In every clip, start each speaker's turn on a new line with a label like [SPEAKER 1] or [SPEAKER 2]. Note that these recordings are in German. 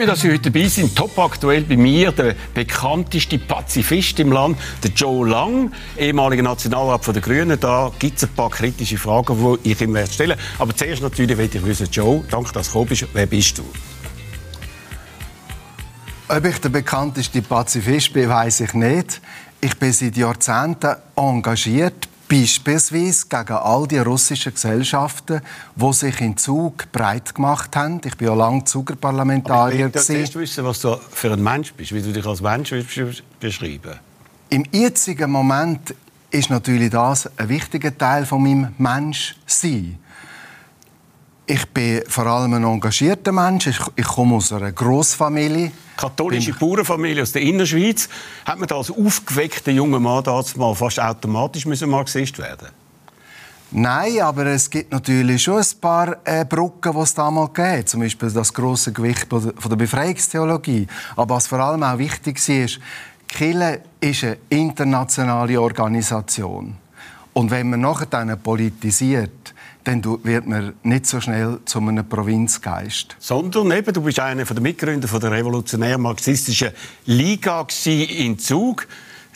[SPEAKER 1] Mich, dass Sie heute dabei sind. Top aktuell bei mir der bekannteste Pazifist im Land, der Joe Lang, ehemaliger Nationalrat der Grünen. Da gibt es ein paar kritische Fragen, die ich ihm stellen werde. Aber zuerst natürlich will ich wissen, Joe, danke, dass du gekommen bist. Wer bist du?
[SPEAKER 2] Ob ich der bekannteste Pazifist bin, weiß ich nicht. Ich bin seit Jahrzehnten engagiert Beispielsweise gegen all die russischen Gesellschaften, die sich in Zug breit gemacht haben. Ich war ja lange Zugerparlamentarier.
[SPEAKER 1] Ich will wissen, was du für ein Mensch bist, wie du dich als Mensch beschreiben
[SPEAKER 2] Im jetzigen Moment ist natürlich das ein wichtiger Teil von meinem Menschsein. Ich bin vor allem ein engagierter Mensch. Ich, ich komme aus einer Großfamilie.
[SPEAKER 1] Katholische Bauernfamilie aus der Innerschweiz. Hat man da als aufgeweckter junger Mann damals mal fast automatisch müssen Marxist werden
[SPEAKER 2] Nein, aber es gibt natürlich schon ein paar äh, Brücken, die es damals gab. Zum Beispiel das große Gewicht von der Befreiungstheologie. Aber was vor allem auch wichtig war, ist, Kille ist eine internationale Organisation. Und wenn man nachher dann politisiert, dann wird man nicht so schnell zu einem Provinzgeist.
[SPEAKER 1] Sondern eben, du bist einer der Mitgründer der revolutionär-marxistischen Liga in Zug.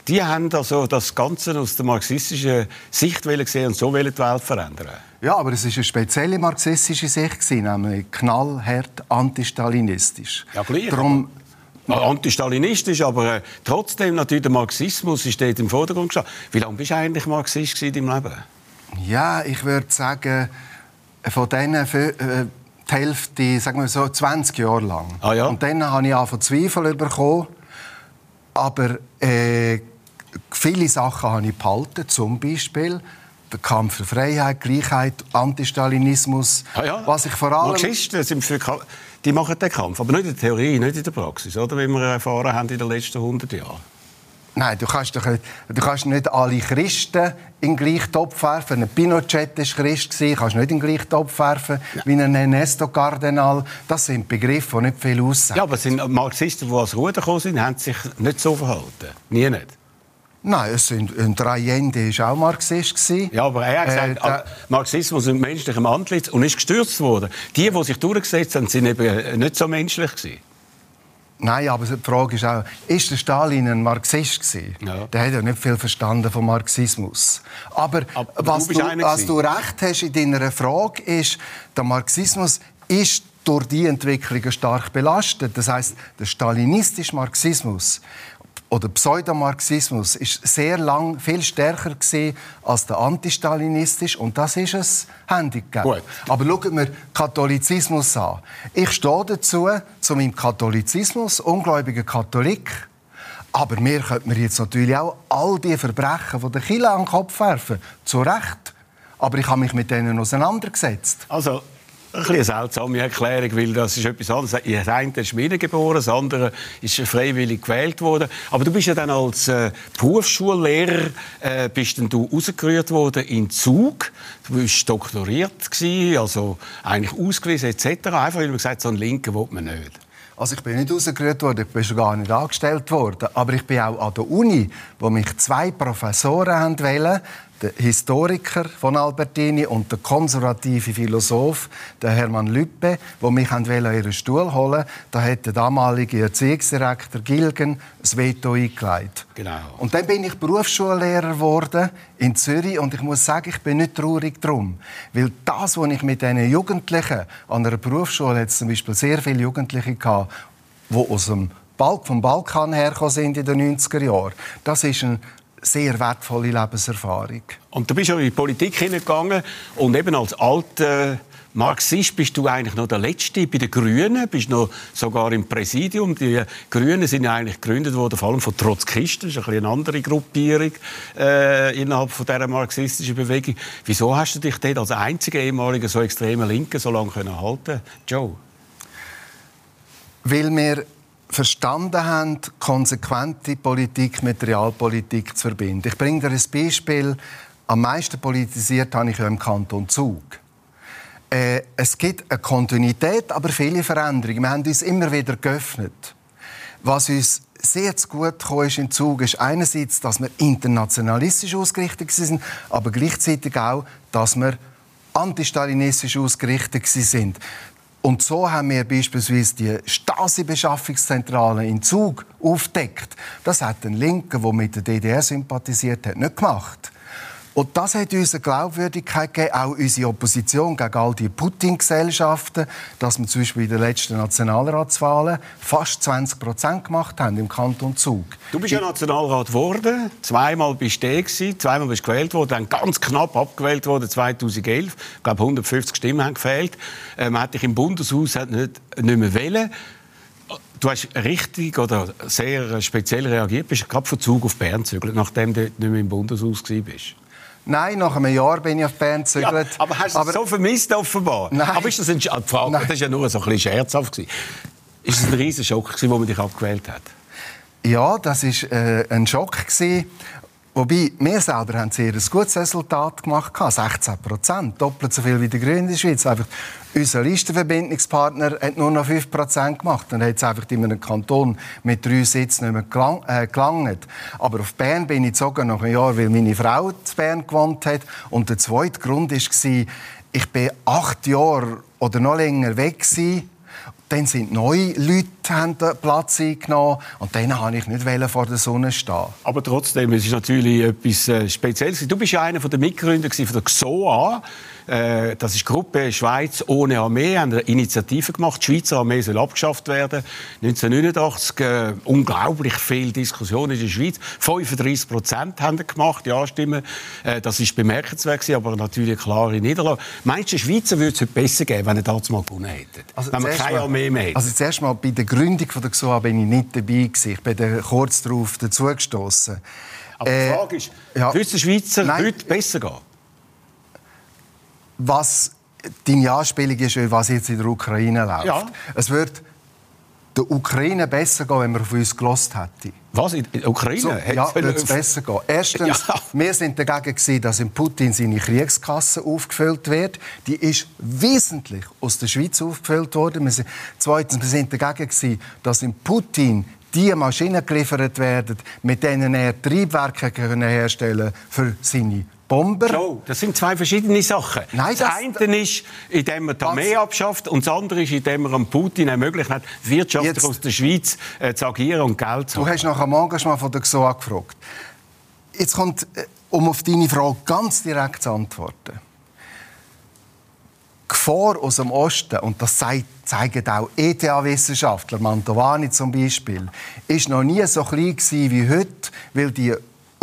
[SPEAKER 1] Die haben also das Ganze aus der marxistischen Sicht gesehen und so die Welt verändern.
[SPEAKER 2] Ja, aber es ist eine spezielle marxistische Sicht, nämlich knallhart antistalinistisch.
[SPEAKER 1] Ja, gleich. Darum, Antistalinistisch, aber äh, trotzdem natürlich der Marxismus ist dort im Vordergrund gestanden. Wie lange bist du eigentlich Marxist in deinem Leben?
[SPEAKER 2] Ja, ich würde sagen, von denen äh, die Hälfte, sagen wir so, 20 Jahre lang.
[SPEAKER 1] Ah, ja?
[SPEAKER 2] Und dann habe ich auch von Zweifel bekommen. Aber äh, viele Sachen habe ich behalten, zum Beispiel der Kampf für Freiheit, Gleichheit, Antistalinismus.
[SPEAKER 1] Ah, ja.
[SPEAKER 2] Was ich vor allem...
[SPEAKER 1] Marxisten sind für, die machen den Kampf, aber nicht in der Theorie, nicht in der Praxis, oder? wie wir erfahren haben in den letzten 100 Jahren.
[SPEAKER 2] Nein, du kannst, doch, du kannst nicht alle Christen in den gleichen Topf werfen. Ein Pinochet war Christ, du kannst nicht in den gleichen Topf werfen ja. wie ein Ernesto Cardenal. Das sind Begriffe, die nicht viel aussagen.
[SPEAKER 1] Ja, aber sind Marxisten, die als Ruder gekommen sind, haben sich nicht so verhalten? Nie nicht?
[SPEAKER 2] Nein, es sind, ein Allende war auch Marxist.
[SPEAKER 1] Ja, aber er hat gesagt, äh, Marxismus ist menschlichem Antlitz und ist gestürzt worden. Die, die sich durchgesetzt haben, sind eben nicht so menschlich gewesen.
[SPEAKER 2] Nein, aber die Frage ist auch, ist der Stalin ein Marxist gewesen? Ja. Der hat ja nicht viel verstanden vom Marxismus. Aber, aber was, du, du was du recht hast in deiner Frage ist, der Marxismus ist durch die Entwicklung stark belastet. Das heißt, der stalinistische Marxismus oder Pseudomarxismus ist sehr lang viel stärker als der antistalinistische und das ist ein Handicap. Gut. Aber schauen wir Katholizismus an. Ich stehe dazu, zu meinem Katholizismus, ungläubiger Katholik. Aber mir könnte man jetzt natürlich auch all die Verbrechen von der Kirche an den Kopf werfen. Zu Recht. Aber ich habe mich mit denen auseinandergesetzt.
[SPEAKER 1] Also, eine seltsame Erklärung, weil das ist etwas anderes. Das eine ist geboren, das andere ist freiwillig gewählt worden. Aber du bist ja dann als äh, Berufsschullehrer äh, bist dann du rausgerührt worden in Zug. Du bist doktoriert gewesen, also eigentlich ausgewiesen etc. Einfach weil man gesagt so einen Linken will man nicht.
[SPEAKER 2] Also ich bin nicht rausgerührt worden, ich bin schon gar nicht angestellt worden. Aber ich bin auch an der Uni, wo mich zwei Professoren haben wollen, der Historiker von Albertini und der konservative Philosoph, der Hermann Lüppe, wo mich an ihren Stuhl holen Da hat der damalige Erziehungsdirektor Gilgen das Veto eingelegt.
[SPEAKER 1] Genau.
[SPEAKER 2] Und dann bin ich Berufsschullehrer geworden in Zürich und ich muss sagen, ich bin nicht traurig drum, weil das, was ich mit diesen Jugendlichen an einer Berufsschule hat zum Beispiel sehr viele Jugendliche gehabt, die aus dem Balk, vom Balkan hergekommen sind in den 90er Jahren. Das ist ein sehr wertvolle Lebenserfahrung.
[SPEAKER 1] Und du bist ja in die Politik hineingegangen und eben als alter Marxist bist du eigentlich noch der Letzte bei den Grünen, bist noch sogar im Präsidium. Die Grünen sind ja eigentlich gegründet worden, vor allem von Trotzkisten, das ist ein eine andere Gruppierung äh, innerhalb von dieser marxistischen Bewegung. Wieso hast du dich dort als einziger ehemaliger so extremer Linke so lange halten Joe?
[SPEAKER 2] Weil wir verstanden haben, konsequente Politik mit Realpolitik zu verbinden. Ich bringe dir ein Beispiel. Am meisten politisiert habe ich ja im Kanton Zug. Äh, es gibt eine Kontinuität, aber viele Veränderungen. Wir haben uns immer wieder geöffnet. Was uns sehr zu gut ist im Zug ist einerseits, dass wir internationalistisch ausgerichtet sind, aber gleichzeitig auch, dass wir antistalinistisch ausgerichtet sind. Und so haben wir beispielsweise die Stasi-Beschaffungszentrale in Zug aufdeckt. Das hat ein Linker, der mit der DDR sympathisiert hat, nicht gemacht. Und das hat uns eine Glaubwürdigkeit gegeben, auch unsere Opposition gegen all die Putin-Gesellschaften, dass wir zum Beispiel in den letzten Nationalratswahlen fast 20 Prozent gemacht haben im Kanton Zug.
[SPEAKER 1] Du bist ja Nationalrat geworden, zweimal bist du gewesen, zweimal bist du gewählt worden, dann ganz knapp abgewählt worden 2011. Ich glaube 150 Stimmen haben gefehlt. Äh, man hat dich im Bundeshaus nicht, nicht mehr wählen. Du hast richtig oder sehr speziell reagiert, bist gerade von Zug auf Bern gezügelt, nachdem du nicht mehr im Bundeshaus warst.
[SPEAKER 2] Nein, nach einem Jahr bin ich auf Bern gezügelt.
[SPEAKER 1] Ja, aber hast du es so vermisst offenbar?
[SPEAKER 2] Nein.
[SPEAKER 1] Aber ist das eine Frage? Nein. Das war ja nur so ein bisschen scherzhaft. Gewesen. Ist es ein riesiger Schock, wo man dich abgewählt hat?
[SPEAKER 2] Ja, das war äh, ein Schock. Gewesen. Wobei, wir selber haben sehr ein gutes Resultat gemacht. 16 Prozent, doppelt so viel wie die Grünen in der Schweiz. Einfach, unser Listenverbindungspartner hat nur noch 5 Prozent gemacht. Dann hat es einfach in einem Kanton mit drei Sitzen nicht mehr gelang, äh, gelangt. Aber auf Bern bin ich sogar nach einem Jahr, weil meine Frau zu Bern gewohnt hat. Und der zweite Grund war, ich bin acht Jahre oder noch länger weg gewesen dann sind neue Leute haben Platz eingenommen und dann wollte ich nicht vor der Sonne stehen.
[SPEAKER 1] Aber trotzdem, es ist natürlich etwas äh, Spezielles. Du bist ja einer der Mitgründer von der XOA. Äh, das ist die Gruppe Schweiz ohne Armee, haben eine Initiative gemacht. Die Schweizer Armee soll abgeschafft werden. 1989 äh, unglaublich viel Diskussion in der Schweiz. 35 Prozent haben gemacht, ja Stimmen. Äh, das ist bemerkenswert, aber natürlich eine klare Niederlage. Meinst du, die Schweizer würde es heute besser geben, wenn ihr das mal gewonnen hättet? Also wenn wir keine Armee mehr hätten?
[SPEAKER 2] Also zuerst mal bei der Gründung von der XOA bin ich nicht dabei gewesen. Ich bin kurz darauf dazugestoßen.
[SPEAKER 1] Aber die äh, Frage ist, ja, würde es den Schweizer nein, heute besser gehen?
[SPEAKER 2] Was deine Anspielung ist, was jetzt in der Ukraine läuft. Ja. Es wird der Ukraine besser gehen, wenn man auf uns gelost hätte.
[SPEAKER 1] Was? In der Ukraine? So,
[SPEAKER 2] ja, wird es besser gehen. Erstens, ja. wir sind dagegen gewesen, dass in Putin seine Kriegskasse aufgefüllt wird. Die ist wesentlich aus der Schweiz aufgefüllt worden. Wir sind, zweitens, wir sind dagegen gewesen, dass in Putin die Maschinen geliefert werden, mit denen er Triebwerke herstellen kann für seine Bomber.
[SPEAKER 1] So, das sind zwei verschiedene Sachen.
[SPEAKER 2] Nein,
[SPEAKER 1] das, das eine ist, indem man die Armee abschafft und das andere ist, indem man Putin ermöglicht hat, wirtschaftlich aus der Schweiz äh, zu agieren und Geld zu
[SPEAKER 2] haben. Du hast nach dem Engagement von der XOA gefragt. Jetzt kommt, äh, um auf deine Frage ganz direkt zu antworten. Gefahr aus dem Osten, und das zeigen auch ETH-Wissenschaftler, Mantovani zum Beispiel, ist noch nie so klein wie heute, weil die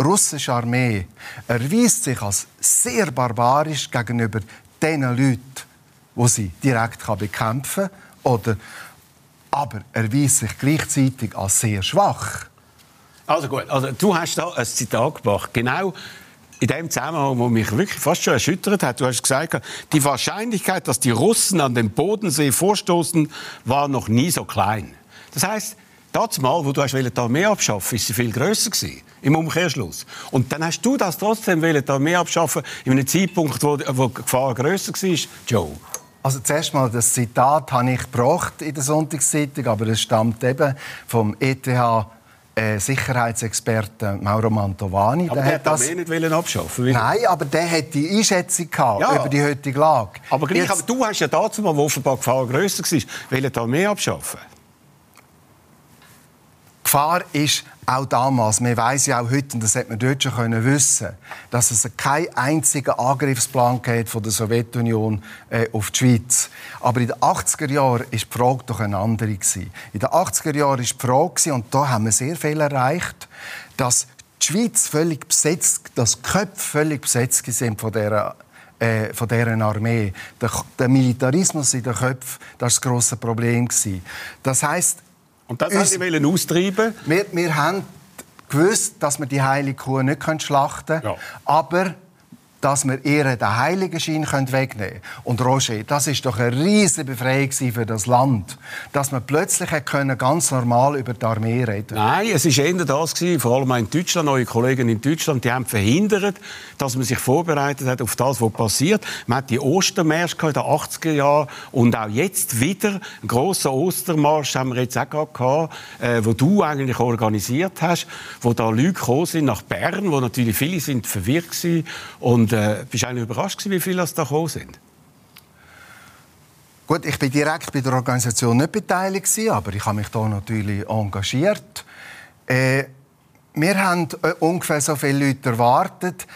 [SPEAKER 2] russische Armee erweist sich als sehr barbarisch gegenüber den Leuten, die sie direkt bekämpfen kann. Oder, aber erweist sich gleichzeitig als sehr schwach.
[SPEAKER 1] Also gut, also du hast da ein Zitat gemacht. Genau in dem Zusammenhang, wo mich wirklich fast schon erschüttert hat. Du hast gesagt, die Wahrscheinlichkeit, dass die Russen an den Bodensee vorstoßen, war noch nie so klein. Das heißt, das Mal, wo du hast die Armee abschaffen ist sie viel grösser gewesen, im Umkehrschluss. Und dann hast du das trotzdem die Armee abschaffen in einem Zeitpunkt, wo, wo die Gefahr grösser war, Joe.
[SPEAKER 2] Also zuerst mal, das Zitat habe ich gebracht in der Sonntagszeitung, aber es stammt eben vom ETH äh, Sicherheitsexperten Mauro Mantovani.
[SPEAKER 1] Aber der, der hat das nicht abschaffen
[SPEAKER 2] will. Nein, aber der hat die Einschätzung gehabt ja. über die heutige Lage.
[SPEAKER 1] Aber, gleich, Jetzt, aber du hast ja dazu mal, wo offenbar die Gefahr grösser war, will die Armee abschaffen.
[SPEAKER 2] Gefahr ist auch damals, man weiß ja auch heute, und das hätte man dort schon können wissen, dass es keinen einzigen Angriffsplan gab von der Sowjetunion äh, auf die Schweiz. Aber in den 80er Jahren war die Frage doch eine andere. In den 80er Jahren war die Frage, und da haben wir sehr viel erreicht, dass die Schweiz völlig besetzt, dass Köpfe völlig besetzt sind von dieser äh, von deren Armee. Der, Militarismus in den Köpfen, das war das grosse Problem. Das heißt,
[SPEAKER 1] und das uns, sie austreiben
[SPEAKER 2] wir, wir haben gewusst, dass wir die heilige Kuh nicht schlachten können. Ja. Aber dass wir ihr den Heiligenschein wegnehmen können. Und Roger, das ist doch eine riesige Befreiung für das Land, dass man plötzlich können, ganz normal über die Armee reden
[SPEAKER 1] Nein, es war eher das, gewesen, vor allem in Deutschland, neue Kollegen in Deutschland, die haben verhindert, dass man sich vorbereitet hat auf das, was passiert. Man hat die Ostermärsche in den 80er Jahren und auch jetzt wieder einen grossen Ostermarsch haben wir jetzt auch gehabt, äh, wo du eigentlich organisiert hast, wo da Leute gekommen sind nach Bern, wo natürlich viele sind verwirrt waren und äh, bist du eigentlich überrascht gewesen, wie viele das da gekommen sind?
[SPEAKER 2] Gut, ich bin direkt bei der Organisation nicht beteiligt, aber ich habe mich da natürlich engagiert. Äh, wir haben äh, ungefähr so viele Leute erwartet.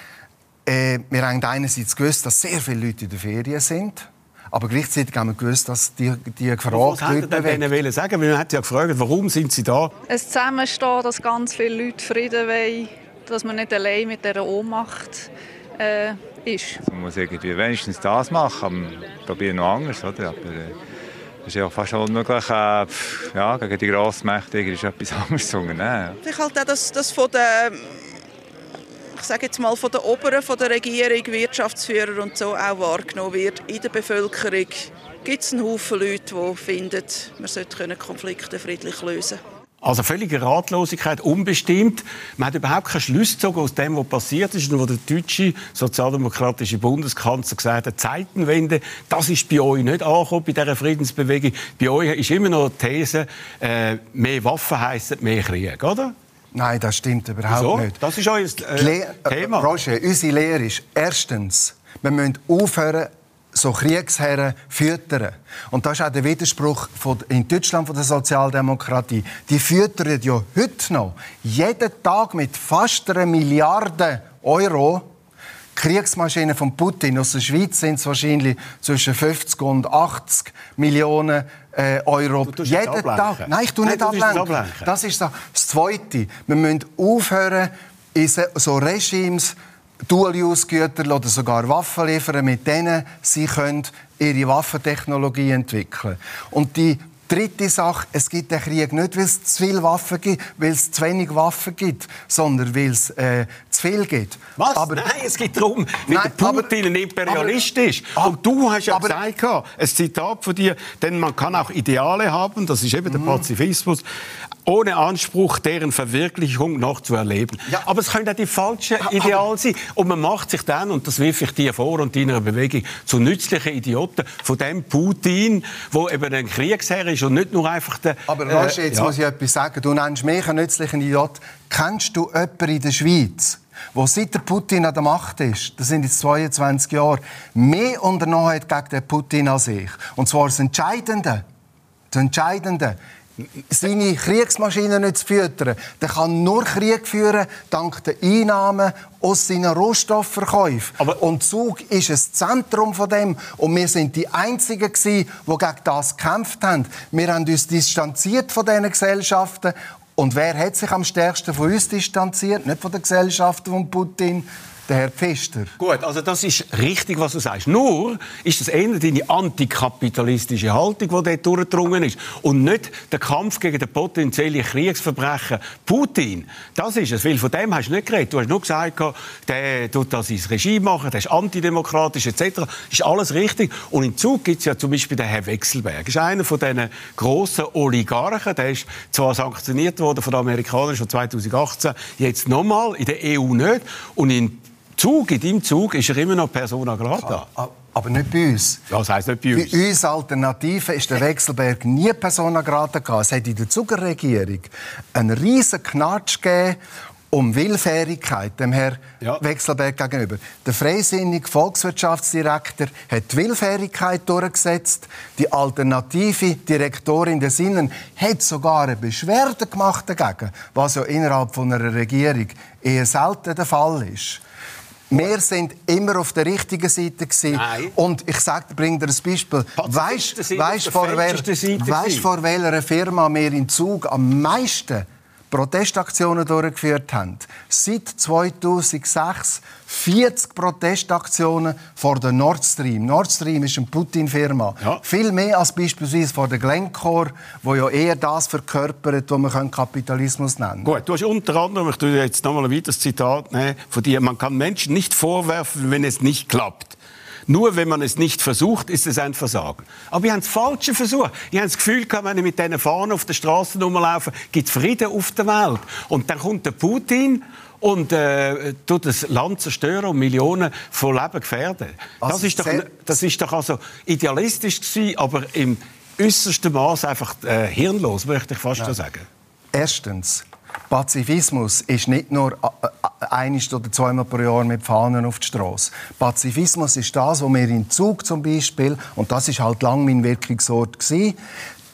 [SPEAKER 2] Äh, wir haben einerseits gewusst, dass sehr viele Leute in der Ferien sind. Aber gleichzeitig haben wir gewusst, dass die, die gefragt
[SPEAKER 1] Was hätte denn wollen sagen? Man hat ja gefragt, warum sind sie da?
[SPEAKER 3] Ein Zusammenstehen, dass ganz viele Leute Frieden wollen, dass man nicht allein mit dieser Ohnmacht äh, ist.
[SPEAKER 4] Man muss irgendwie wenigstens das machen, probieren noch anders, oder? Aber, äh, es ist ja fast unmöglich, äh, ja, gegen die Grossmächte ist etwas anderes zu unternehmen.
[SPEAKER 5] Ich halte auch, dass das von der ich sage jetzt mal von der Oberen, von der Regierung, Wirtschaftsführer und so auch wahrgenommen wird. In der Bevölkerung gibt es einen Haufen Leute, die finden, man sollte Konflikte friedlich lösen können.
[SPEAKER 1] Also völlige Ratlosigkeit, unbestimmt. Man hat überhaupt keinen Schluss gezogen aus dem, was passiert ist und wo der deutsche sozialdemokratische Bundeskanzler gesagt hat, Zeitenwende, das ist bei euch nicht angekommen, bei dieser Friedensbewegung. Bei euch ist immer noch die These, äh, mehr Waffen heissen mehr Krieg, oder?
[SPEAKER 2] Nein, das stimmt überhaupt Wieso? nicht.
[SPEAKER 1] Das ist euer äh, Thema.
[SPEAKER 2] Roger, unsere Lehre ist erstens, wir müssen aufhören, so Kriegsherren füttern. Und das ist auch der Widerspruch von, in Deutschland von der Sozialdemokratie. Die füttern ja heute noch jeden Tag mit fast einer Milliarde Euro Kriegsmaschinen von Putin. Aus der Schweiz sind es wahrscheinlich zwischen 50 und 80 Millionen äh, Euro.
[SPEAKER 1] Jeden Tag.
[SPEAKER 2] Nein, ich tue nicht ablenken. ablenken. Das ist so. das Zweite. Wir müssen aufhören, in so Regimes Dual-Use-Güter oder sogar Waffen liefern, mit denen sie können ihre Waffentechnologie entwickeln Und die dritte Sache, es gibt den Krieg nicht, weil es zu viele Waffen gibt, weil es zu wenig Waffen gibt, sondern weil es äh, zu viel gibt.
[SPEAKER 1] Was? Aber, nein, es geht darum, weil nein, Putin aber, ein Imperialist aber, ist. Und du hast ja aber, gesagt, ein Zitat von dir, denn man kann auch Ideale haben, das ist eben der mhm. Pazifismus, ohne Anspruch, deren Verwirklichung noch zu erleben. Ja. Aber es können auch die falschen Ideale sein. Und man macht sich dann, und das wirf ich dir vor und deiner Bewegung, zu nützlichen Idioten von dem Putin, wo eben ein Kriegsherr ist und nicht nur einfach der...
[SPEAKER 2] Aber Roger, äh, jetzt ja. muss ich etwas sagen. Du nennst mich einen nützlichen Idiot. Kennst du jemanden in der Schweiz, wo seit der Putin an der Macht ist, das sind jetzt 22 Jahre, mehr unternommen hat gegen den Putin als ich? Und zwar das Entscheidende. Das Entscheidende seine Kriegsmaschinen nicht zu füttern. Der kann nur Krieg führen dank der Einnahmen aus seinen Rohstoffverkäufen. Aber und Zug ist ein Zentrum von dem. Und wir sind die Einzigen die gegen das gekämpft haben. Wir haben uns distanziert von diesen Gesellschaften. Und wer hat sich am stärksten von uns distanziert? Nicht von den Gesellschaften von Putin, der Herr Pfister.
[SPEAKER 1] Gut, also das ist richtig, was du sagst. Nur ist das eher deine antikapitalistische Haltung, die dort durchgedrungen ist. Und nicht der Kampf gegen den potenziellen Kriegsverbrechen Putin. Das ist es. Weil von dem hast du nicht geredet. Du hast nur gesagt, der tut das ins Regime machen, der ist antidemokratisch etc. Das ist alles richtig. Und im Zug gibt es ja zum Beispiel den Herrn Wechselberg. Das ist einer von diesen grossen Oligarchen. Der ist zwar sanktioniert worden von den Amerikanern schon 2018, jetzt nochmal, in der EU nicht. Und in Zug, in deinem Zug ist er immer noch Persona grata.
[SPEAKER 2] Aber nicht bei uns.
[SPEAKER 1] Ja, das heisst nicht bei uns.
[SPEAKER 2] Bei uns Alternativen ist der Wechselberg nie Persona grata gehabt. Es hat in der Zuckerregierung einen riesen Knatsch gegeben um Willfährigkeit dem Herrn ja. Wechselberg gegenüber. Der freisinnige Volkswirtschaftsdirektor hat die Willfährigkeit durchgesetzt. Die alternative Direktorin des Innen hat sogar eine Beschwerde gemacht dagegen, was ja innerhalb von einer Regierung eher selten der Fall ist. Wir sind immer auf der richtigen Seite gewesen. Nein. Und ich sage, bring dir ein Beispiel. Weißt du, vor, vor welcher Firma wir in Zug am meisten Protestaktionen durchgeführt haben. Seit 2006 40 Protestaktionen vor der Nord Stream. Nord Stream ist eine Putin-Firma. Ja. Viel mehr als beispielsweise vor der Glencore, wo ja eher das verkörpert, was man Kapitalismus nennen
[SPEAKER 1] kann. Gut, du hast unter anderem, ich tue jetzt nochmal ein weiteres Zitat nehmen, von dir, man kann Menschen nicht vorwerfen, wenn es nicht klappt. Nur wenn man es nicht versucht, ist es ein Versagen. Aber wir haben das Falsche versucht. Ich habe das Gefühl, wenn ich mit diesen Fahnen auf der Straße rumlaufe, gibt es Frieden auf der Welt. Und dann kommt der Putin und äh, tut das Land zerstören und Millionen von Leben gefährden. Also das, ist doch, das ist doch also idealistisch gewesen, aber im äußersten Maß einfach äh, hirnlos, möchte ich fast ja. sagen.
[SPEAKER 2] Erstens, Pazifismus ist nicht nur äh, ein oder zweimal pro Jahr mit Fahnen auf die Straße. Pazifismus ist das, was wir in Zug zum Beispiel, und das ist halt lang mein Wirkungsort gewesen,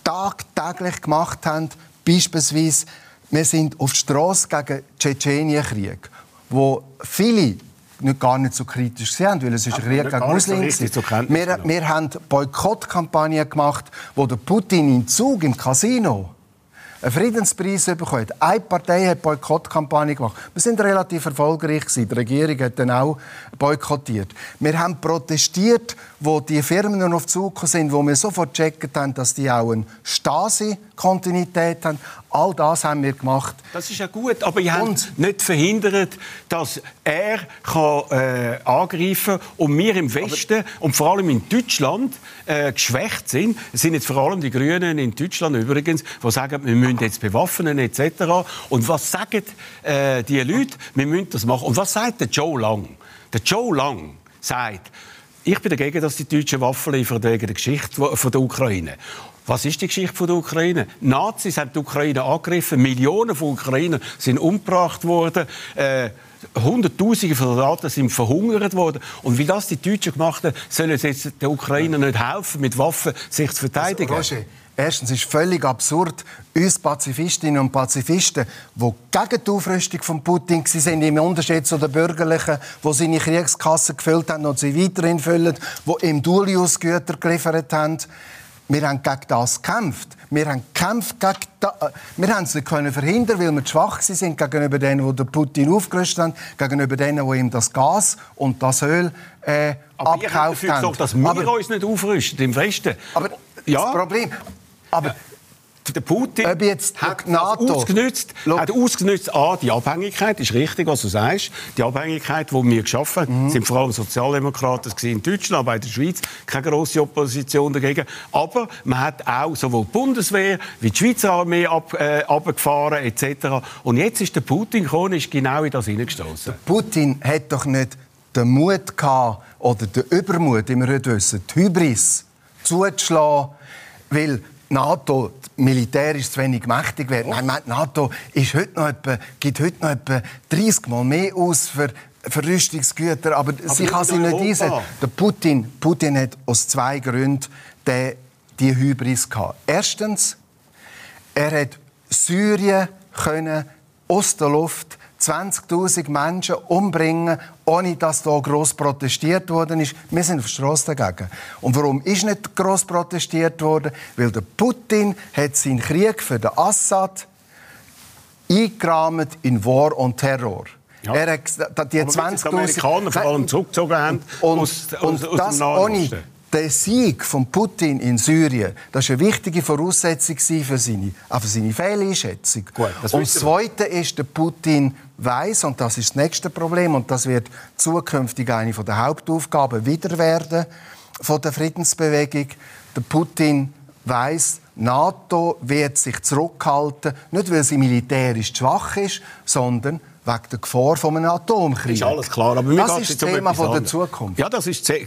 [SPEAKER 2] tagtäglich gemacht haben. Beispielsweise, wir sind auf die Straße gegen den Tschetschenienkrieg, wo viele nicht gar nicht so kritisch sind, weil es ist ein Krieg gegen Muslims. So wir, wir haben Boykottkampagnen gemacht, wo der Putin in Zug im Casino einen Friedenspreis bekommen. Eine Partei hat Boykottkampagne gemacht. Wir sind relativ erfolgreich gewesen. Die Regierung hat dann auch boykottiert. Wir haben protestiert, wo die Firmen auf Zug sind, wo wir sofort gecheckt haben, dass die auch eine Stasi-Kontinuität haben. All das haben wir gemacht.
[SPEAKER 1] Das ist ja gut, aber ihr habt nicht verhindert, dass er kann, äh, angreifen kann und wir im Westen und vor allem in Deutschland äh, geschwächt sind. Es sind jetzt vor allem die Grünen in Deutschland übrigens, die sagen, wir müssen jetzt bewaffnen etc. Und was sagen äh, die Leute? Wir müssen das machen. Und was sagt der Joe Lang? Der Joe Lang sagt, ich bin dagegen, dass die Deutschen Waffen liefern wegen der Geschichte von der Ukraine. Was ist die Geschichte der Ukraine? Nazis haben die Ukraine angegriffen, Millionen von Ukrainern sind umgebracht worden. Äh, Hunderttausende von Soldaten sind verhungert worden. Und wie das die Deutschen gemacht haben, sollen sie jetzt den Ukrainern nicht helfen, mit Waffen sich zu verteidigen?
[SPEAKER 2] Also, Erstens ist völlig absurd, uns Pazifistinnen und Pazifisten, die gegen die Aufrüstung von Putin waren, im Unterschied zu den Bürgerlichen, die seine Kriegskasse gefüllt haben und sie weiterhin füllen, die ihm Dulius-Güter geliefert haben, wir haben gegen das gekämpft. Wir haben gekämpft gegen das. Wir haben es nicht können verhindern, weil wir schwach sind gegenüber denen, die Putin aufgerüstet haben, gegenüber denen, die ihm das Gas und das Öl äh, aber abgekauft haben.
[SPEAKER 1] Gesorgt, dass wir aber, uns nicht aufrüsten im Westen.
[SPEAKER 2] Aber ja. das Problem. Aber
[SPEAKER 1] der Putin hat NATO ausgenutzt, hat ausgenutzt A, die Abhängigkeit, ist richtig, was du sagst, die Abhängigkeit, die wir geschaffen haben, mhm. sind vor allem Sozialdemokraten in Deutschland, aber in der Schweiz keine große Opposition dagegen. Aber man hat auch sowohl die Bundeswehr wie die Schweizer Armee ab, äh, abgefahren etc. Und jetzt ist der Putin gekommen, ist genau in das hineingestoßen.
[SPEAKER 2] Putin hat doch nicht den Mut gehabt oder den Übermut, wie wir heute wissen, die Hybris zuzuschlagen, weil NATO militärisch zu wenig mächtig wäre. Nein, die NATO ist heute noch etwa, gibt heute noch etwa 30 Mal mehr aus für, für Rüstungsgüter, aber, aber sie kann sie nicht einsetzen. Der Putin, Putin hat aus zwei Gründen die, die Hybris gehabt. Erstens, er hat Syrien können aus der Luft 20.000 Menschen umbringen, ohne dass da gross protestiert worden ist. Wir sind auf der Straße dagegen. Und warum ist nicht gross protestiert worden? Weil der Putin hat seinen Krieg für den Assad eingerahmt in War und Terror.
[SPEAKER 1] Ja. Er hat die 20.000 Amerikaner vor allem zurückgezogen haben
[SPEAKER 2] und, aus, aus, und aus das ohne der Sieg von Putin in Syrien, das war eine wichtige Voraussetzung für seine, auch für seine Fehleinschätzung. Gut, und das Zweite ist, der Putin weiß und das ist das nächste Problem, und das wird zukünftig eine der Hauptaufgaben wieder werden von der Friedensbewegung. Der Putin weiß, NATO wird sich zurückhalten, nicht weil sie militärisch schwach ist, sondern wegen der Gefahr von einem Atomkrieg.
[SPEAKER 1] Ist alles klar, aber
[SPEAKER 2] das ist das Thema von der Zukunft.
[SPEAKER 1] Ja, das ist das,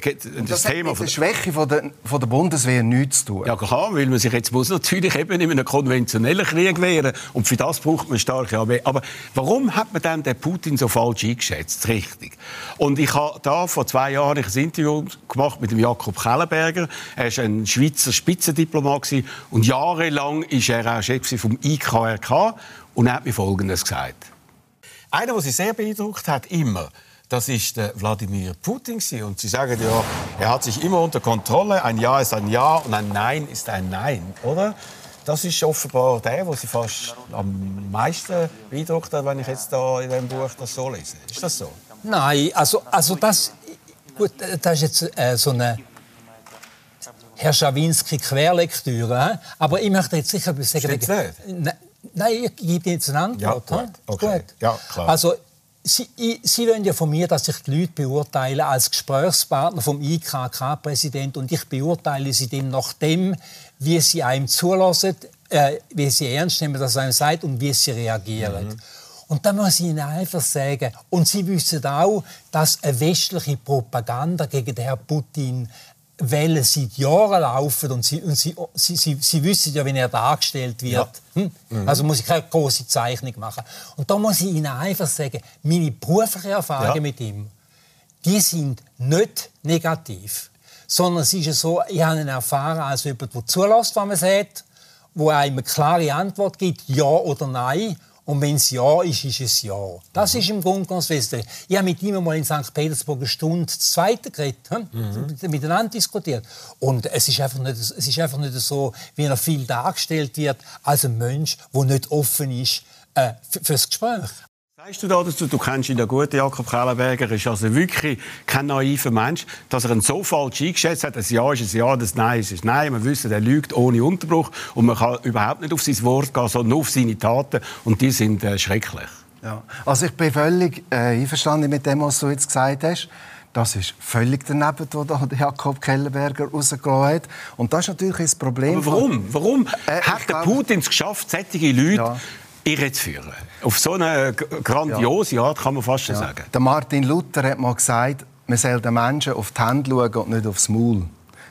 [SPEAKER 2] das Thema hat mit der Schwäche von der, von der Bundeswehr nichts zu tun.
[SPEAKER 1] Ja klar, weil man sich jetzt muss natürlich eben in einem konventionellen Krieg wehren und für das braucht man starke Armee. Aber warum hat man dann den Putin so falsch eingeschätzt? Richtig. Und ich habe da vor zwei Jahren ein Interview gemacht mit dem Jakob Kellenberger. Er ist ein Schweizer Spitzendiplomat und jahrelang ist er auch Chef vom IKRK und er hat mir Folgendes gesagt. Einer, der sie sehr beeindruckt hat, immer, das ist der Wladimir Putin. Und Sie sagen ja, er hat sich immer unter Kontrolle. Ein Ja ist ein Ja und ein Nein ist ein Nein, oder? Das ist offenbar der, der Sie fast am meisten beeindruckt hat, wenn ich jetzt da in diesem Buch das so lese. Ist das so?
[SPEAKER 6] Nein, also, also das, gut, das ist jetzt äh, so eine Herr Schawinski Querlektüre. Aber ich möchte jetzt sicher sagen.
[SPEAKER 1] Steht's nicht?
[SPEAKER 6] Nein, ich gebe jetzt eine Antwort.
[SPEAKER 1] Ja, gut. Okay. gut. Ja, klar.
[SPEAKER 6] Also, Sie, Sie wollen ja von mir, dass ich die Leute beurteile als Gesprächspartner vom IKK-Präsident und ich beurteile sie dem nach dem, wie sie einem zulassen, äh, wie sie ernst nehmen, was er einem sagt und wie sie reagieren. Mhm. Und da muss ich Ihnen einfach sagen, und Sie wissen auch, dass eine westliche Propaganda gegen den Herrn Putin Wellen seit Jahren laufen und sie, und sie, sie, sie, sie wissen ja, wie er dargestellt wird. Ja. Hm? Mhm. Also muss ich keine große Zeichnung machen. Und da muss ich Ihnen einfach sagen, meine beruflichen Erfahrungen ja. mit ihm, die sind nicht negativ. Sondern es ist so, ich habe ihn erfahren als jemand, der zulässt, was man sagt, wo einem eine klare Antwort gibt, ja oder nein. Und wenn es Ja ist, ist es Ja. Das mhm. ist im Grunde ganz wesentlich. Ich habe mit ihm mal in St. Petersburg eine Stunde Zweite geredet, hm? mhm. miteinander diskutiert. Und es ist, einfach nicht, es ist einfach nicht so, wie er viel dargestellt wird, als ein Mensch, der nicht offen ist äh, fürs Gespräch.
[SPEAKER 1] Weißt du da dazu, du kennst ihn ja gut, Jakob Kellenberger, ist also wirklich kein naiver Mensch, dass er ihn so falsch eingeschätzt hat, das Ja ist ein Ja, das Nein ist ein Nein. Wir wissen, er lügt ohne Unterbruch und man kann überhaupt nicht auf sein Wort gehen, sondern nur auf seine Taten und die sind äh, schrecklich.
[SPEAKER 2] Ja. Also ich bin völlig äh, einverstanden mit dem, was du jetzt gesagt hast. Das ist völlig daneben, was Jakob Kellenberger rausgelassen hat. Und das ist natürlich das Problem.
[SPEAKER 1] Aber warum? Warum äh, hat der Putin es geschafft, solche Leute ja irre zu führen. Auf so eine grandiose Art kann man fast schon ja. sagen.
[SPEAKER 2] Der Martin Luther hat mal gesagt, man soll den Menschen auf die Hände schauen und nicht aufs Maul.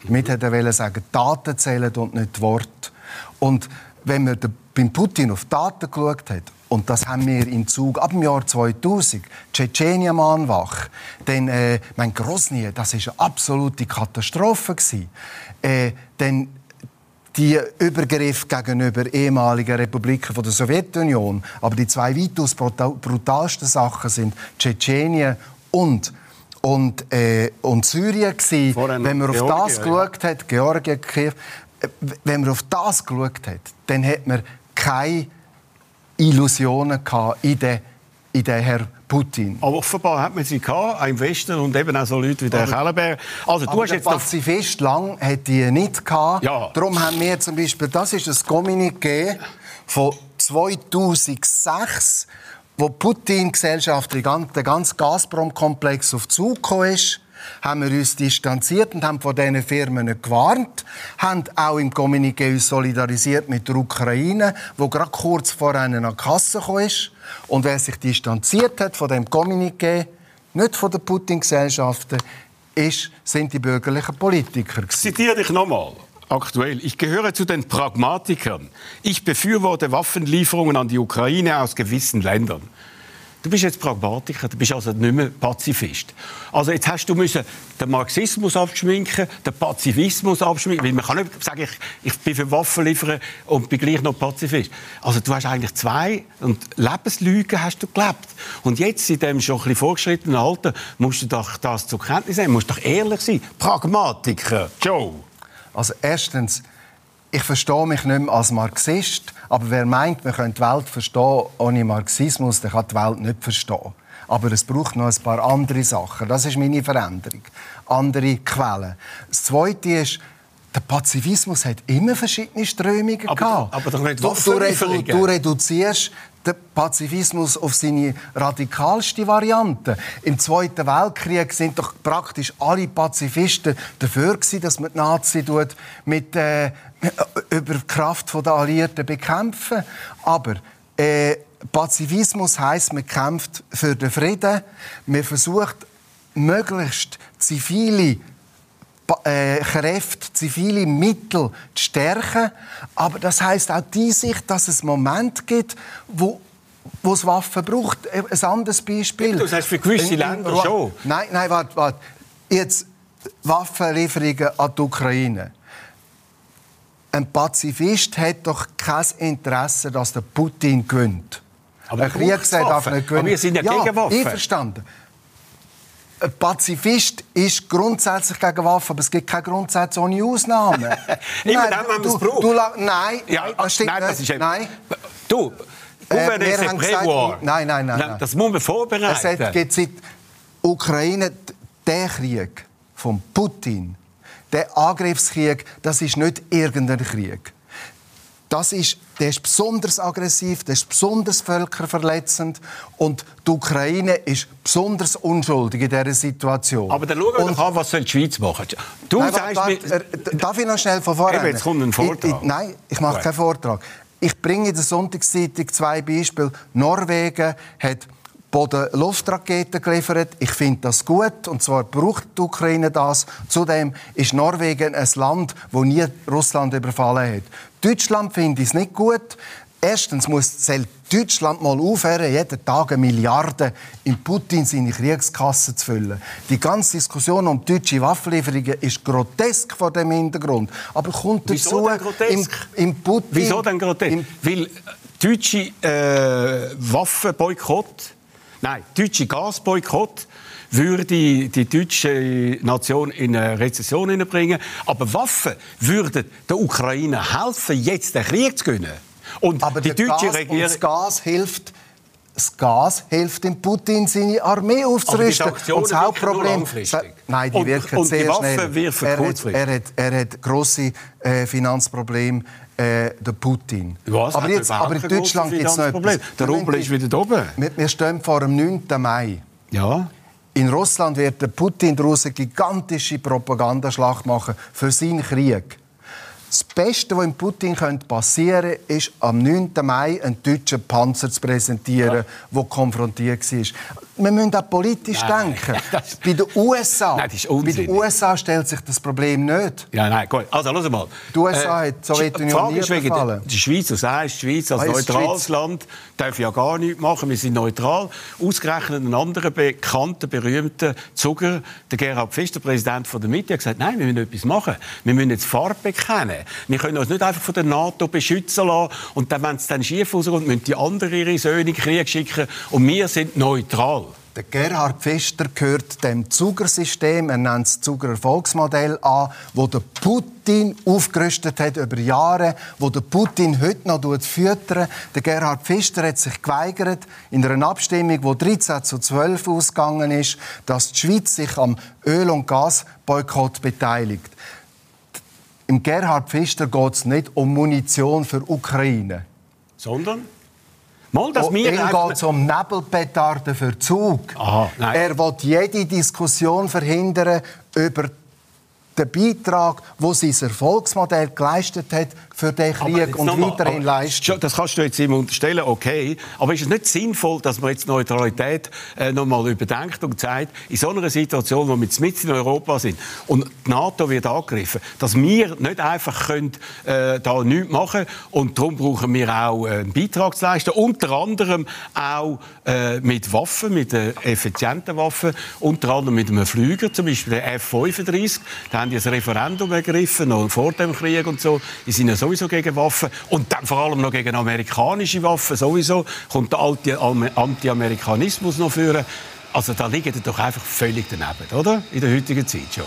[SPEAKER 2] Damit hat er sagen, Taten zählen und nicht Worte. Und wenn man beim Putin auf Daten geschaut hat, und das haben wir im Zug ab dem Jahr 2000, Tschetschenien anwach, dann, äh, mein Grosny, das ist eine absolute Katastrophe gewesen. Äh, dann die Übergriffe gegenüber ehemaligen Republiken der Sowjetunion. Aber die zwei weitaus brutalsten Sachen sind Tschetschenien und und, äh, und Syrien gewesen. Wenn man auf Georgien, das geschaut hat, Georgien, Kiew, äh, wenn man auf das geschaut hat, dann hat man keine Illusionen gehabt in den, in den Herr Putin.
[SPEAKER 1] Aber offenbar hat man sie gehabt, auch im Westen und eben auch so Leute wie der Kellenberg.
[SPEAKER 2] Also, du hast jetzt Pazifist lang hat die nicht gehabt. Ja. Darum haben wir zum Beispiel, das ist ein Kommuniqué von 2006, wo Putin gesellschaftlich den ganzen Gazprom-Komplex auf Zug ist haben wir uns distanziert und haben von diesen Firmen gewarnt, haben auch im Kommuniqué uns solidarisiert mit der Ukraine, wo gerade kurz vor einer Kasse ist. Und wer sich distanziert hat von dem Kommuniqué, nicht von den Putin-Gesellschaften, sind die bürgerlichen Politiker.
[SPEAKER 1] Ich zitiere dich nochmal. Aktuell. Ich gehöre zu den Pragmatikern. Ich befürworte Waffenlieferungen an die Ukraine aus gewissen Ländern. Du bist jetzt Pragmatiker, du bist also nicht mehr Pazifist. Also jetzt hast du müssen den Marxismus abschminken, den Pazifismus abschminken, weil man kann nicht sagen, ich, ich bin für Waffen liefern und bin gleich noch Pazifist. Also du hast eigentlich zwei und Lebenslügen hast du gelebt. Und jetzt in dem schon ein bisschen vorgeschrittenen Alter musst du doch das zur Kenntnis nehmen, musst doch ehrlich sein. Pragmatiker, Joe.
[SPEAKER 2] Also erstens, ich verstehe mich nicht mehr als Marxist, aber wer meint, man könnte die Welt verstehen ohne Marxismus, der kann die Welt nicht verstehen. Aber es braucht noch ein paar andere Sachen. Das ist meine Veränderung. Andere Quellen. Das Zweite ist, der Pazifismus hat immer verschiedene Strömungen
[SPEAKER 1] aber,
[SPEAKER 2] gehabt.
[SPEAKER 1] Aber doch nicht
[SPEAKER 2] du, du, du reduzierst den Pazifismus auf seine radikalste Variante. Im Zweiten Weltkrieg sind doch praktisch alle Pazifisten dafür gewesen, dass man die Nazi mit äh, über die Kraft der Alliierten bekämpfen. Aber äh, Pazifismus heißt, man kämpft für den Frieden, man versucht möglichst zivile äh, Kräfte, zivile Mittel zu stärken. Aber das heißt auch die Sicht, dass es Moment gibt, wo wo es Waffen braucht. Äh, ein anderes Beispiel.
[SPEAKER 1] Du sagst für gewisse Länder schon.
[SPEAKER 2] Nein, nein, warte, warte. Jetzt Waffenlieferungen an die Ukraine. Ein Pazifist hat doch kein Interesse, dass der Putin gewinnt.
[SPEAKER 1] Aber ein Krieg darf nicht gewinnen. Aber wir sind ja, ja gegen Waffen.
[SPEAKER 2] Einverstanden ein Pazifist ist grundsätzlich gegen Waffen, aber es gibt keine Grundsätze ohne Ausnahmen.
[SPEAKER 1] Immer dann, wenn man es braucht.
[SPEAKER 2] Nein,
[SPEAKER 1] ja, das stimmt nein, das ist
[SPEAKER 2] nein.
[SPEAKER 1] Du, äh, wir haben gesagt,
[SPEAKER 2] nein, nein, nein, nein.
[SPEAKER 1] Das muss man vorbereiten.
[SPEAKER 2] Es gibt seit Ukraine der Krieg von Putin, der Angriffskrieg, das ist nicht irgendein Krieg das ist, der ist besonders aggressiv, der ist besonders völkerverletzend und die Ukraine ist besonders unschuldig in dieser Situation.
[SPEAKER 1] Aber dann schauen wir und, doch an, was die Schweiz machen. Du
[SPEAKER 2] nein, sagst warte, mir... Darf ich noch schnell von vorne?
[SPEAKER 1] Jetzt kommt ein Vortrag.
[SPEAKER 2] Ich, ich, nein, ich mache keinen Vortrag. Ich bringe in der Sonntagszeitung zwei Beispiele. Norwegen hat Boden-Luftraketen geliefert. Ich finde das gut und zwar braucht die Ukraine das. Zudem ist Norwegen ein Land, wo nie Russland überfallen hat. Deutschland finde ich es nicht gut. Erstens muss Deutschland mal aufhören, jeden Tag eine Milliarde in Putin seine Kriegskasse zu füllen. Die ganze Diskussion um deutsche Waffenlieferungen ist grotesk vor dem Hintergrund. Aber kommt
[SPEAKER 1] Wieso dazu, im, im Putin... Wieso denn grotesk? Weil deutsche äh, Waffenboykott Nein, deutsche Gasboykott würde die deutsche Nation in eine Rezession hineinbringen. Aber Waffen würden der Ukraine helfen, jetzt den Krieg zu gewinnen.
[SPEAKER 2] Und Aber die deutsche Gas Regierung... das Gas hilft das Gas hilft dem Putin, seine Armee aufzurüsten.
[SPEAKER 1] und das Hauptproblem.
[SPEAKER 2] Nein, die wirken und, sehr und die schnell. Er, hat, er, hat, er hat grosse äh, Finanzprobleme. Äh, der Putin.
[SPEAKER 1] Was? Aber, jetzt, aber in Deutschland gibt es noch etwas. Der Rubel ist wieder oben.
[SPEAKER 2] Wir, wir stehen vor dem 9. Mai.
[SPEAKER 1] Ja.
[SPEAKER 2] In Russland wird der Putin daraus eine gigantische Propagandaschlacht machen für seinen Krieg. Das Beste, was Putin passieren könnte, ist, am 9. Mai einen deutschen Panzer zu präsentieren, ja. der konfrontiert war. Wir müssen auch politisch nein, denken. Bei den USA, nein, bei den USA stellt sich das Problem nicht.
[SPEAKER 1] Ja, nein, gut. Also, los mal.
[SPEAKER 2] Die USA äh, hat die Sowjetunion nie
[SPEAKER 1] befallen. Die Schweiz, du sagst, die Schweiz als ah, neutrales Land darf ja gar nichts machen. Wir sind neutral. Ausgerechnet einen anderen bekannten, berühmten Zucker, der Gerhard Pfister, Präsident der Mitte, hat gesagt, nein, wir müssen etwas machen. Wir müssen jetzt Farbe bekennen. Wir können uns nicht einfach von der NATO beschützen lassen und dann, wenn es dann schief ausgeht, müssen die anderen ihre Söhne in den Krieg schicken und wir sind neutral.
[SPEAKER 2] Der Gerhard Pfister gehört dem Zugersystem, er nennt das Zuger Erfolgsmodell an, wo der Putin aufgerüstet hat über Jahre, wo der Putin heute noch füttert. Der Gerhard Pfister hat sich geweigert, in einer Abstimmung, wo 13 zu 12 ausgegangen ist, dass die Schweiz sich am Öl- und Gasboykott beteiligt. Im Gerhard Pfister geht es nicht um Munition für Ukraine.
[SPEAKER 1] Sondern?
[SPEAKER 2] Mal, dass oh, ihm geht es um Nebelpetarden für Zug. Aha, er will jede Diskussion verhindern über den Beitrag, den sein Erfolgsmodell geleistet hat für den Krieg und weiterhin leistet.
[SPEAKER 1] Das kannst du jetzt ihm unterstellen, okay. Aber ist es nicht sinnvoll, dass man jetzt Neutralität äh, noch mal überdenkt und sagt, in so einer Situation, wo wir jetzt mit in Europa sind und die NATO wird angegriffen, dass wir nicht einfach können, äh, da nichts machen und darum brauchen wir auch äh, einen Beitrag zu leisten, unter anderem auch äh, mit Waffen, mit äh, effizienten Waffen, unter anderem mit einem Flüger, zum Beispiel der F-35, da haben die ein Referendum ergriffen, noch vor dem Krieg und so, die sind ja sowieso gegen Waffen und dann vor allem noch gegen amerikanische Waffen sowieso, kommt der Anti-Amerikanismus noch führen. Also da liegen doch einfach völlig daneben, oder? In der heutigen Zeit schon.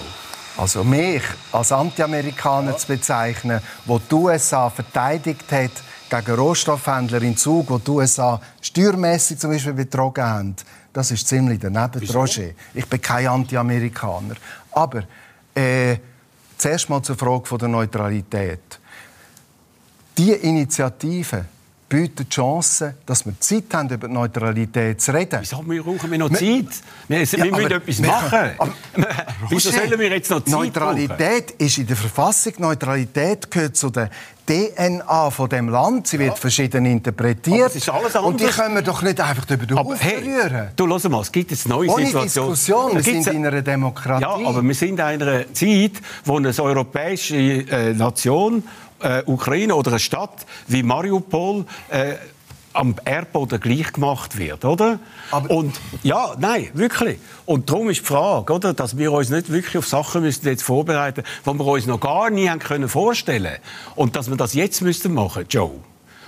[SPEAKER 2] Also mich als Anti-Amerikaner ja. zu bezeichnen, wo die USA verteidigt hat gegen Rohstoffhändler in Zug, wo die USA steuermäßig zum Beispiel betrogen haben, das ist ziemlich daneben, Wieso? Roger. Ich bin kein Anti-Amerikaner. Aber äh, zuerst mal zur Frage der Neutralität. Diese Initiative bietet Chancen, dass wir Zeit haben, über Neutralität zu reden.
[SPEAKER 1] Wieso brauchen wir noch Zeit? Wir, wir ja, müssen etwas machen. Aber, Wieso sollen wir jetzt noch Zeit
[SPEAKER 2] Neutralität brauchen? ist in der Verfassung. Neutralität gehört zu der DNA von dem Land. Sie wird ja. verschieden interpretiert. Und die können wir doch nicht einfach über den Haufen hey, rühren.
[SPEAKER 1] Du, hör mal, es gibt jetzt neue
[SPEAKER 2] Ohne Situation. Diskussion, wir sind in einer Demokratie.
[SPEAKER 1] Ja, aber wir sind in einer Zeit, wo eine europäische äh, Nation äh, Ukraine oder eine Stadt wie Mariupol äh, am Erdboden gleich gemacht wird, oder? Aber und ja, nein, wirklich. Und darum ist die Frage, oder, dass wir uns nicht wirklich auf Sachen müssen jetzt vorbereiten, die wir uns noch gar nie haben können vorstellen, und dass wir das jetzt müssten machen, Joe.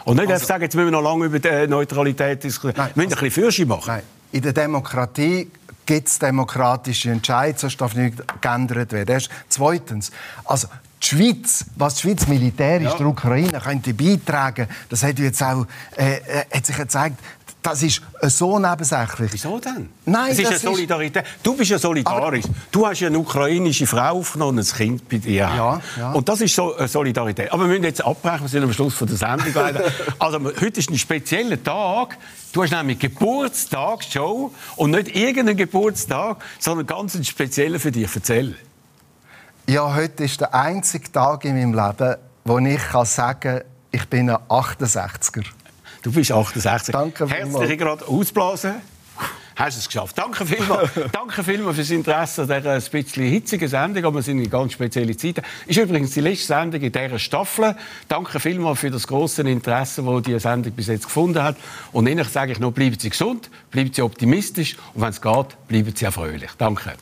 [SPEAKER 1] Und nicht also, einfach sagen, jetzt müssen wir noch lange über die Neutralität diskutieren. wir müssen also, ein bisschen Fürsche machen. Nein.
[SPEAKER 2] In der Demokratie gibt es demokratische Entscheidungen, sonst darf nichts geändert werden. Erst zweitens, also die Schweiz, was die Schweiz militärisch ja. der Ukraine könnte beitragen, das hat jetzt auch, äh, äh, hat sich gezeigt, das ist so nebensächlich.
[SPEAKER 1] Wieso denn?
[SPEAKER 2] Nein,
[SPEAKER 1] es ist eine Solidarität. Du bist ja solidarisch. Aber, du hast ja eine ukrainische Frau aufgenommen, ein Kind bei dir.
[SPEAKER 2] Ja, ja.
[SPEAKER 1] Und das ist so eine Solidarität. Aber wir müssen jetzt abbrechen, wir sind am Schluss von der Sendung Also heute ist ein spezieller Tag. Du hast nämlich Geburtstag, Joe, und nicht irgendeinen Geburtstag, sondern ganz einen speziellen für dich. Erzähl.
[SPEAKER 2] Ja, heute ist der einzige Tag in meinem Leben, wo ich kann sagen kann, ich bin ein 68er.
[SPEAKER 1] Du bist 68.
[SPEAKER 2] Danke
[SPEAKER 1] Herzlich gerade ausblasen. hast es geschafft. Danke vielmals, danke vielmals für das Interesse an dieser ein bisschen hitzigen Sendung, aber wir sind in ganz spezielle Zeiten. Ist übrigens die letzte Sendung in dieser Staffel. Danke vielmals für das große Interesse, das diese Sendung bis jetzt gefunden hat. Und Ihnen sage ich noch, bleiben Sie gesund, bleiben Sie optimistisch und wenn es geht, bleiben Sie auch fröhlich. Danke.